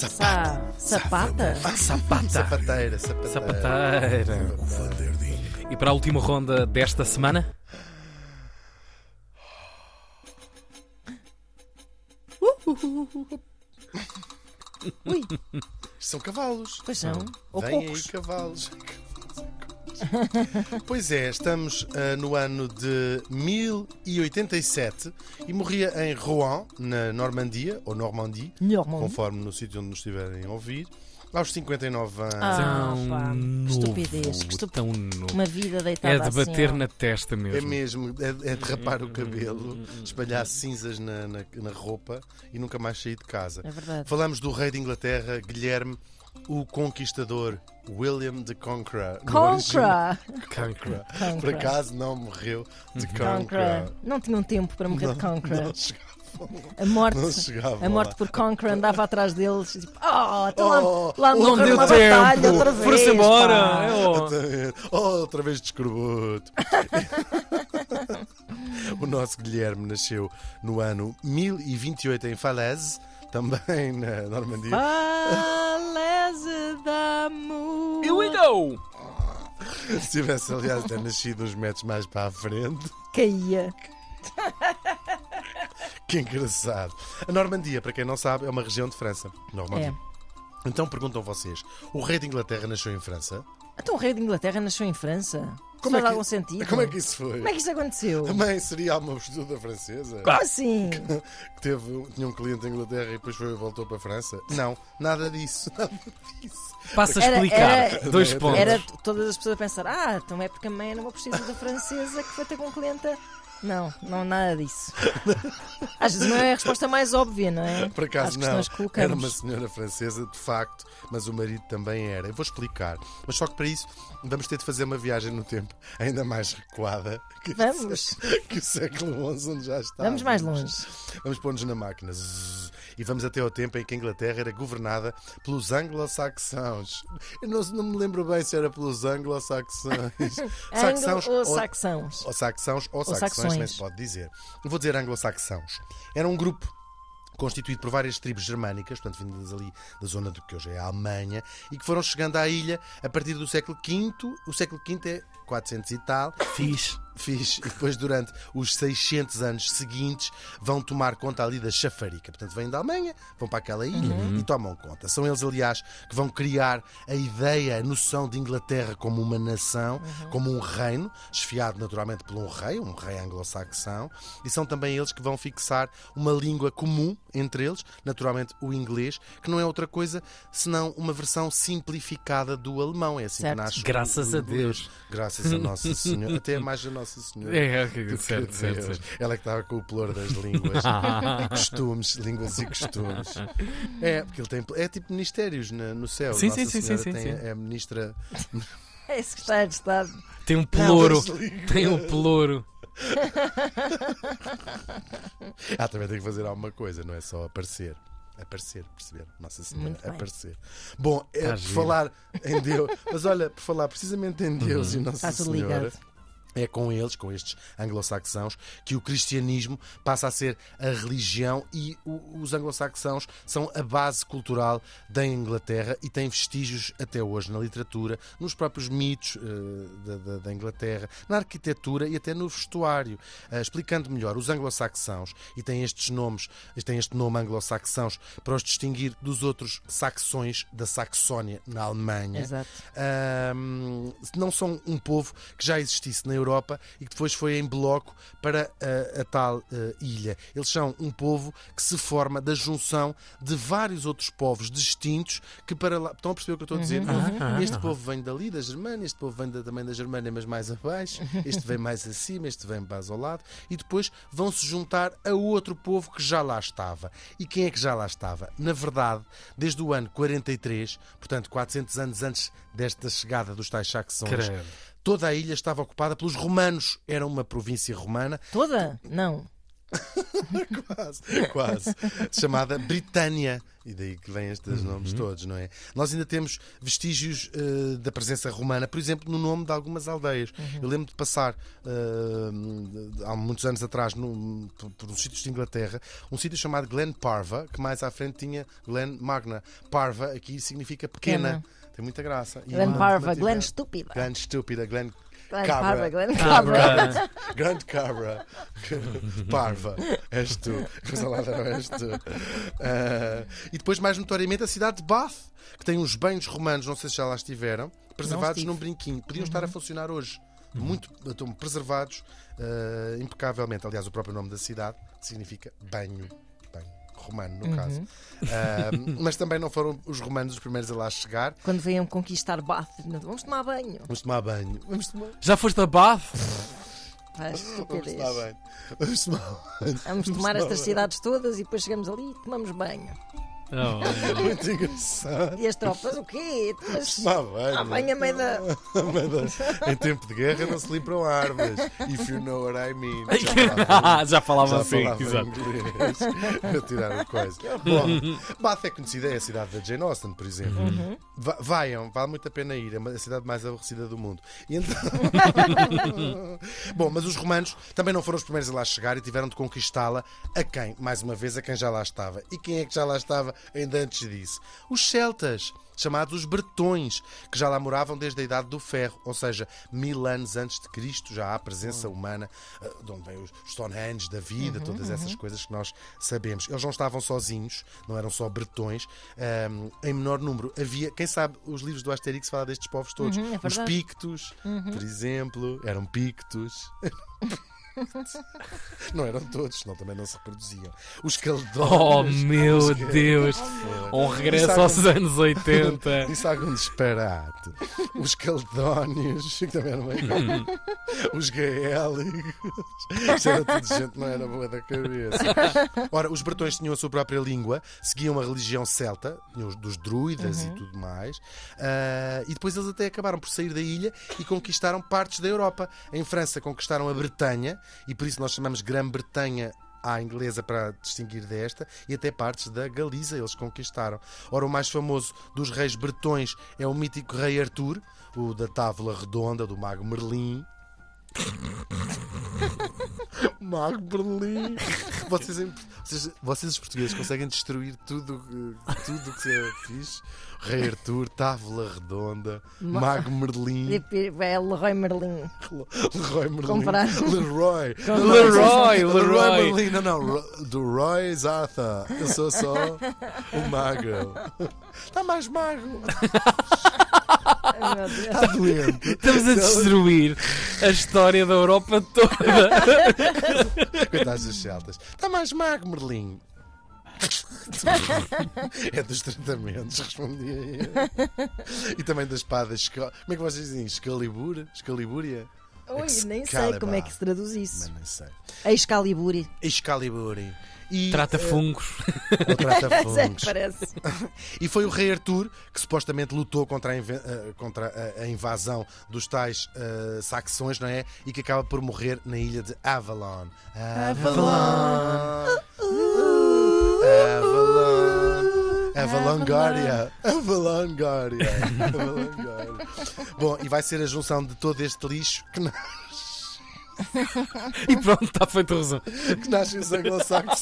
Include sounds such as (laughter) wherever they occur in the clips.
Sa sapata? Ah, sapata. Sapateira, sapateira. Sapateira. E para a última ronda desta semana? Ui, São cavalos. pois são. Ou Vêm aí poucos. cavalos. (laughs) pois é, estamos ah, no ano de 1087 e morria em Rouen, na Normandia, ou Normandie, Normandie. conforme no sítio onde nos estiverem a ouvir, aos 59 anos. Ah, tão pá, que novo. estupidez, que estup- Tão novo. Uma vida deitada É de bater assim, ó. na testa É mesmo. mesmo, é, é derrapar o cabelo, espalhar cinzas na, na, na roupa e nunca mais sair de casa. É verdade. Falamos do rei de Inglaterra, Guilherme, o Conquistador, William de Conqueror. Conqueror. Conqueror. Conqueror. Por acaso não morreu de Conqueror. Conqueror. Não tinham tempo para morrer de Conqueror. Não chegava, A morte, não a morte por Conqueror andava atrás deles. Tipo, oh, então lá, Oh, lá Não deu numa batalha outra vez. Foram-se embora. É. Oh, outra vez de escorbuto. (laughs) o nosso Guilherme nasceu no ano 1028 em Falaise, também na Normandia. Falese d'amour. Here we go! Se tivesse, aliás, até nascido uns metros mais para a frente. Caía. Que engraçado. A Normandia, para quem não sabe, é uma região de França. Normandia. É. Então perguntam vocês: o rei de Inglaterra nasceu em França? Então o rei de Inglaterra nasceu em França. Como Isso é faz que- algum sentido? Como é que isso foi? Como é que isso aconteceu? Também seria uma postura francesa? Como assim? Que teve, tinha um cliente em Inglaterra e depois foi, voltou para a França? Não, nada disso. (laughs) Nada disso. Passa a explicar. era- Dois Era- pontos. Era todas as pessoas a pensar: ah, então é porque a mãe era uma prostituta francesa que foi ter com um cliente. Não, não, nada disso. Às vezes não é a resposta mais óbvia, não é? Por acaso não. Era uma senhora francesa, de facto, mas o marido também era. Eu vou explicar. Mas só que para isso vamos ter de fazer uma viagem no tempo ainda mais recuada que, Vamos. (laughs) que o século XI onde já está. Vamos mais longe. Vamos pôr-nos na máquina. Zzz. E vamos até ao tempo em que a Inglaterra era governada pelos anglo-saxãos. Eu não, não me lembro bem se era pelos anglo-saxões. (laughs) Anglo ou saxãos? ou saxãos ou, saxões, saxões. também se pode dizer. Eu vou dizer anglo-saxãos. Era um grupo constituído por várias tribos germânicas, portanto vindas ali da zona do que hoje é a Alemanha, e que foram chegando à ilha a partir do século V. O século V é 400 e tal. Fiz. Fiz. E depois, durante os 600 anos seguintes, vão tomar conta ali da chafarica. Portanto, vêm da Alemanha, vão para aquela ilha e tomam conta. São eles, aliás, que vão criar a ideia, a noção de Inglaterra como uma nação, como um reino, desfiado naturalmente por um rei, um rei anglo-saxão. E são também eles que vão fixar uma língua comum entre eles, naturalmente o inglês, que não é outra coisa senão uma versão simplificada do alemão. É assim Certo. que nasce. o- Graças o a inglês. Deus. Graças a Nossa Senhora. Até mais a (laughs) Nossa Senhora. É, ok, Do que certo, a certo, Deus. certo. Ela é que estava com o ploro das línguas (laughs) e costumes, línguas e costumes. É, porque ele tem. É tipo ministérios na- no céu. Sim, Nossa sim, sim, Senhora sim, tem- sim. É ministra. É secretário de Estado. Tem um pelouro. Tem um pelouro. Ah, também tem que fazer alguma coisa, não é só aparecer. Aparecer, perceber? Nossa Senhora, aparecer. Bom, é, Tá por falar em Deus, mas olha, por falar precisamente em Deus e Nossa Está Senhora. ligado. É com eles, com estes anglo-saxãos, que o cristianismo passa a ser a religião e o- os anglo-saxãos são a base cultural da Inglaterra e têm vestígios até hoje na literatura, nos próprios mitos eh, da, da- da Inglaterra, na arquitetura e até no vestuário. Eh, explicando melhor, os anglo-saxãos, e têm estes nomes, têm este nome anglo-saxãos para os distinguir dos outros saxões da Saxónia na Alemanha. Exato. Não são um povo que já existisse na Europa e que depois foi em bloco para ah, a tal ah, ilha. Eles são um povo que se forma da junção de vários outros povos distintos que para lá. Estão a perceber o que eu estou a dizer? uhum. Este povo vem dali, da Germânia, este povo vem da- também da Germânia, mas mais abaixo, este vem mais acima, este vem mais ao lado, e depois vão se juntar a outro povo que já lá estava. E quem é que já lá estava? Na verdade, desde o ano 43, portanto 400 anos antes desta chegada dos tais saxões. Toda a ilha estava ocupada pelos romanos. Era uma província romana. Toda? Não. (laughs) quase, quase. Chamada Britânia. E daí que vêm estes Uhum. nomes todos, não é? Nós ainda temos vestígios eh, da presença romana, por exemplo, no nome de algumas aldeias. Eu lembro de passar eh, há muitos anos atrás num- por, por uns sítios de Inglaterra, um sítio chamado Glen Parva, que mais à frente tinha Glen Magna. Parva aqui significa pequena. Pequena. Tem muita graça. E Glen onde Parva, mantiveram- Glen estúpida. Glen estúpida, Glen Glen Cabra. Parva, Glen Cabra. Grande cabra, (laughs) (laughs) parva, és tu, lá não és tu. Ah, e depois, mais notoriamente, a cidade de Bath, que tem uns banhos romanos, não sei se já lá estiveram, preservados num brinquinho. Podiam estar a funcionar hoje. Muito estão preservados ah, impecavelmente. Aliás, o próprio nome da cidade significa banho. Banho romano, no caso. Ah, (laughs) mas também não foram os romanos os primeiros a lá chegar. Quando venham conquistar Bath, vamos tomar banho. Vamos tomar banho. Vamos tomar, Já foste a Bath? Faz vamos tomar banho. Vamos tomar banho. Vamos tomar estas cidades todas e depois chegamos ali e tomamos banho. (laughs) Não. Muito engraçado. E as tropas, o quê? Mas Tomar banho. a banho a meio da. em tempo de guerra não se limpam armas. If you know what I mean. (laughs) Ah, já falava Já assim, falava exato. (laughs) Para tirar a coisa. Bom, Bath é conhecida, é a cidade da Jane Austen, por exemplo. Uhum. Va- Vaiam, vale muito a pena ir. É a cidade mais aborrecida do mundo. E então... Bom, mas os romanos também não foram os primeiros a lá chegar e tiveram de conquistá-la a quem? Mais uma vez, a quem já lá estava. E quem é que já lá estava ainda antes disso? Os celtas. Chamados os bretões, que já lá moravam desde a Idade do Ferro, ou seja, mil anos antes de Cristo, já há presença humana, eh, de onde vem os Stonehenge da vida, todas essas coisas que nós sabemos. Eles não estavam sozinhos, não eram só bretões, ehm, em menor número. Havia, quem sabe, os livros do Asterix falam destes povos todos. Uhum, é os pictos, por exemplo, eram pictos. (laughs) (laughs) Não eram todos, senão também não se reproduziam. Os caledónios. Oh meu Deus! Um regresso Isso aos anos 80. (laughs) Isso é algum disparate. Os caledónios, (laughs) que também eram meio. Os gaélicos. Isto era tudo gente não era boa da cabeça. Ora, os bretões tinham a sua própria língua, seguiam a religião celta, dos druidas e tudo mais. Ah, e depois eles até acabaram por sair da ilha e conquistaram partes da Europa. Em França conquistaram a Bretanha, e por isso nós chamamos Grã-Bretanha à inglesa para distinguir desta e até partes da Galiza eles conquistaram. Ora, o mais famoso dos reis bretões é o mítico rei Artur, o da tábua redonda do mago Merlin. (laughs) Mago Merlin. (laughs) Vocês, vocês, vocês, os portugueses conseguem destruir tudo eh, tudo o que é fixe. Rei Artur, tábua redonda, Ma- Mago Merlin, (laughs) É Leroy Merlin. Leroy Merlin. Comprar. Leroy. Leroy, Leroy. Merlin. Não, não. Do Roy Arthur. Eu sou só (laughs) o mago. Está mais mago. Está doente. Estamos a destruir a história da Europa toda. (laughs) Coitados dos celtas. Está mais mago, Merlin. (laughs) é dos tratamentos, respondia eu. E também da espada. esca- Como é que vocês dizem? Excalibur? Excalibúria? Ui, nem sei como é que se traduz Mas isso. não sei. Excalibur. Excalibur. E, Trata eh, fungos. ou trata (laughs) é, fungos. parece. (laughs) E foi o rei Artur que supostamente lutou contra a, eh, contra a- invasão dos tais eh, saxões, não é? E que acaba por morrer na ilha de Avalon. Avalon. Avalon. Avalongária. Avalongária. Avalongária. Bom, e vai ser a junção de todo este lixo que, na- E pronto, está feito o resumo. que nasce os anglo-saxões.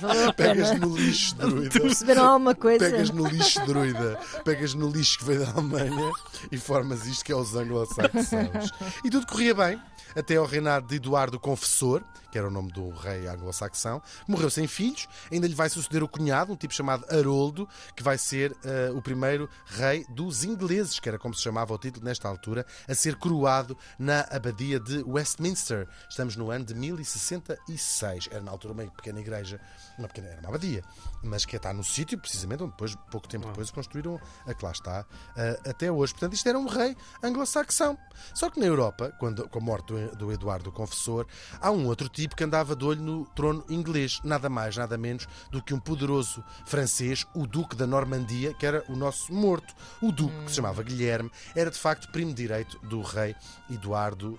Valeu a Pegas no lixo, druida. Perceberam alguma coisa? Pegas no lixo druida, pegas no lixo que veio da Alemanha e formas isto que é os anglo-saxões. E tudo corria bem, até ao reinado de Eduardo o Confessor, que era o nome do rei anglo-saxão, morreu sem filhos, ainda lhe vai suceder o cunhado, um tipo chamado Haroldo, que vai ser eh, o primeiro rei dos ingleses, que era como se chamava o título nesta altura, a ser coroado na abadia de Westminster. Estamos no ano de 1066. Era na altura uma pequena igreja, uma pequena, era uma abadia, mas que está no sítio, precisamente, onde depois, pouco tempo depois, construíram a que lá está eh, até hoje. Portanto, isto era um rei anglo-saxão. Só que na Europa, quando, com a morte do, do Eduardo o Confessor, há um outro tipo que andava de olho no trono inglês, nada mais, nada menos do que um poderoso francês, o Duque da Normandia, que era o nosso morto. O Duque, que se chamava Guilherme, era de facto primo direito do rei Eduardo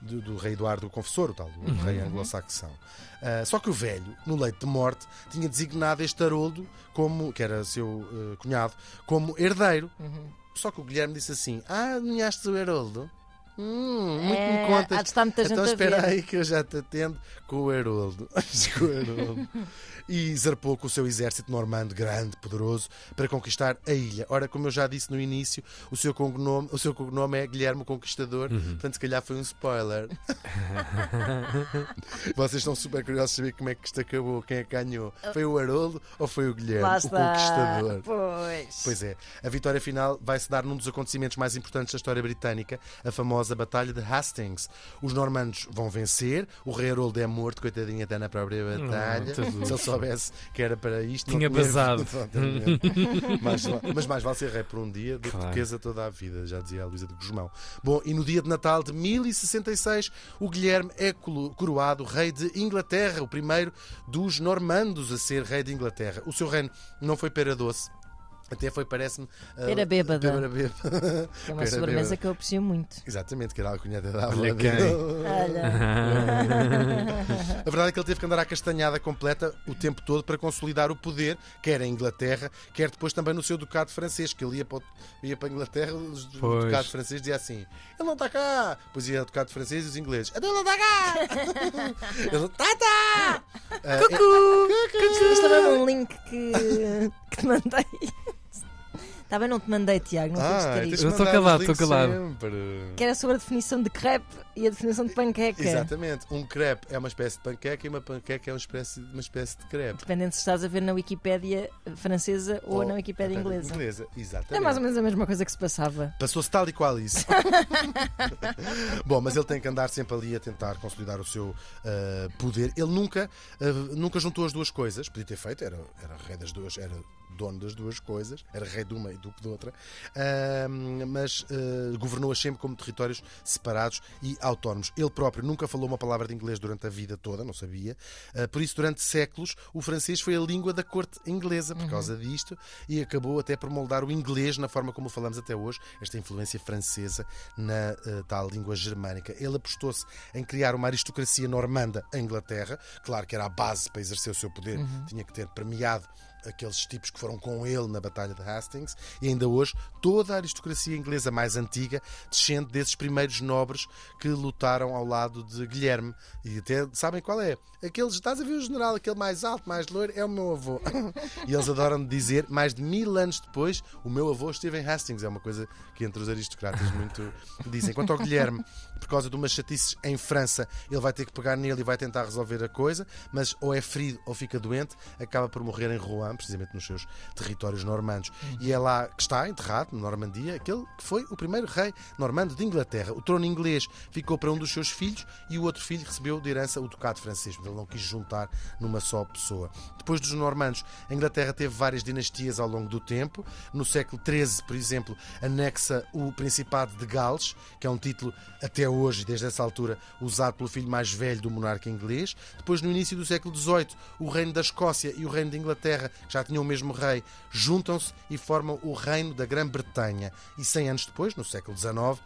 do, do rei Eduardo o Confessor, o tal, do uhum. rei anglo-saxão. Uh, só que o velho, no leito de morte, tinha designado este Haroldo, como, que era seu uh, cunhado, como herdeiro. Uhum. Só que o Guilherme disse assim: Ah, nomeaste o Haroldo? Hum, muito é, me contas. Há de estar muita então gente espera aí que eu já te atendo com o Haroldo. (laughs) com o Haroldo. e zarpou com o seu exército normando grande, poderoso, para conquistar a ilha. Ora, como eu já disse no início, o seu cognome, o seu cognome é Guilherme Conquistador, uhum. portanto, se calhar foi um spoiler. (laughs) Vocês estão super curiosos de saber como é que isto acabou, quem é que ganhou. Foi o Haroldo ou foi o Guilherme, Lá o Conquistador? Pois. Pois é. A vitória final vai se dar num dos acontecimentos mais importantes da história britânica, a famosa Batalha de Hastings. Os normandos vão vencer, o rei Haroldo é morto, coitadinho até na própria batalha. Hum, Se ele soubesse que era para isto, tinha basado. (laughs) mas, mas mais vale ser rei por um dia do que claro. riqueza toda a vida, já dizia a Luísa de Guzmão. Bom, e no dia de Natal de 1066, o Guilherme é coroado rei de Inglaterra, o primeiro dos normandos a ser rei de Inglaterra. O seu reino não foi pera doce. Até foi, parece-me. Uh, Pera bêbada. Pera bêbada. É uma Pera sobremesa bêbada. que eu aprecio muito. Exatamente, que era a alcunhada da Olha quem. a (laughs) (laughs) verdade é que ele teve que andar à castanhada completa o tempo todo para consolidar o poder, quer em Inglaterra, quer depois também no seu ducado francês, que ele ia para, ia para a Inglaterra, o ducado francês dizia assim: ele não está cá. Depois ia o ducado francês e os ingleses: ele não está cá. (laughs) ele está cá. Uh, Cucu! Cucu! Isto é um link que, que te mandei. Está bem, não te mandei, Tiago, não ah, fiques Eu estou calado, estou calado. Que era sobre a definição de crepe e a definição de panqueca. Exatamente. Um crepe é uma espécie de panqueca e uma panqueca é uma espécie, uma espécie de crepe. Dependendo se estás a ver na Wikipédia francesa ou, ou na Wikipédia inglesa. inglesa. Exatamente. É mais ou menos a mesma coisa que se passava. Passou-se tal e qual isso. (laughs) Bom, mas ele tem que andar sempre ali a tentar consolidar o seu uh, poder. Ele nunca, uh, nunca juntou as duas coisas. Podia ter feito, era, era rei das duas, era dono das duas coisas, era rei de uma e duque de outra, uh, mas uh, governou-as sempre como territórios separados e autónomos. Ele próprio nunca falou uma palavra de inglês durante a vida toda, não sabia, uh, por isso, durante séculos, o francês foi a língua da corte inglesa por uhum. causa disto e acabou até por moldar o inglês na forma como falamos até hoje, esta influência francesa na uh, tal língua germânica. Ele apostou-se em criar uma aristocracia normanda em Inglaterra, claro que era a base para exercer o seu poder, uhum. tinha que ter premiado aqueles tipos que foram com ele na Batalha de Hastings, e ainda hoje toda a aristocracia inglesa mais antiga descende desses primeiros nobres que lutaram ao lado de Guilherme. E até sabem qual é? Aqueles, estás a ver o general, aquele mais alto, mais loiro, é o meu avô. (laughs) e eles adoram dizer, mais de mil anos depois, o meu avô esteve em Hastings. É uma coisa que entre os aristocratas muito dizem. Quanto ao Guilherme, por causa de umas chatices em França, ele vai ter que pegar nele e vai tentar resolver a coisa, mas ou é ferido ou fica doente, acaba por morrer em Rouen precisamente nos seus territórios normandos. Uhum. E é lá que está enterrado, na Normandia, aquele que foi o primeiro rei normando de Inglaterra. O trono inglês ficou para um dos seus filhos e o outro filho recebeu de herança o ducado francês, mas ele não quis juntar numa só pessoa. Depois dos normandos, a Inglaterra teve várias dinastias ao longo do tempo. No século XIII, por exemplo, anexa o Principado de Gales, que é um título até hoje, desde essa altura, usado pelo filho mais velho do monarca inglês. Depois, no início do século XVIII, o reino da Escócia e o reino de Inglaterra, já tinham o mesmo rei, juntam-se e formam o Reino da Grã-Bretanha. E 100 anos depois, no século XIX,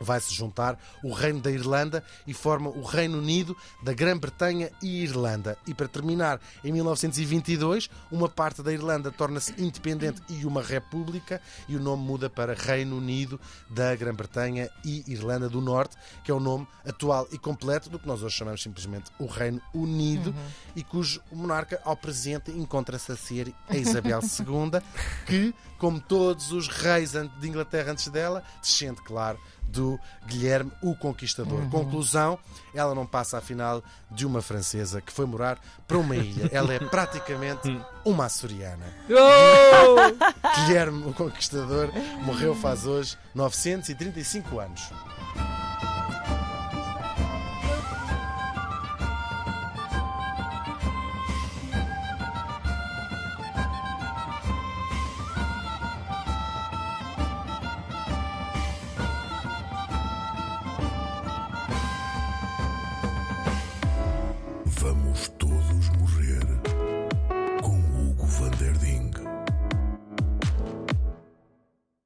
vai-se juntar o Reino da Irlanda e forma o Reino Unido da Grã-Bretanha e Irlanda. E para terminar, em 1922, uma parte da Irlanda torna-se independente e uma república e o nome muda para Reino Unido da Grã-Bretanha e Irlanda do Norte, que é o nome atual e completo do que nós hoje chamamos simplesmente o Reino Unido uhum. e cujo monarca ao presente encontra-se a ser a Isabel (laughs) II, que, como todos os reis de Inglaterra antes dela, descende, claro, do Guilherme o Conquistador. Uhum. Conclusão: ela não passa afinal de uma francesa que foi morar para uma ilha. Ela é praticamente (laughs) uma açoriana. Oh! Guilherme o Conquistador morreu faz hoje 935 anos.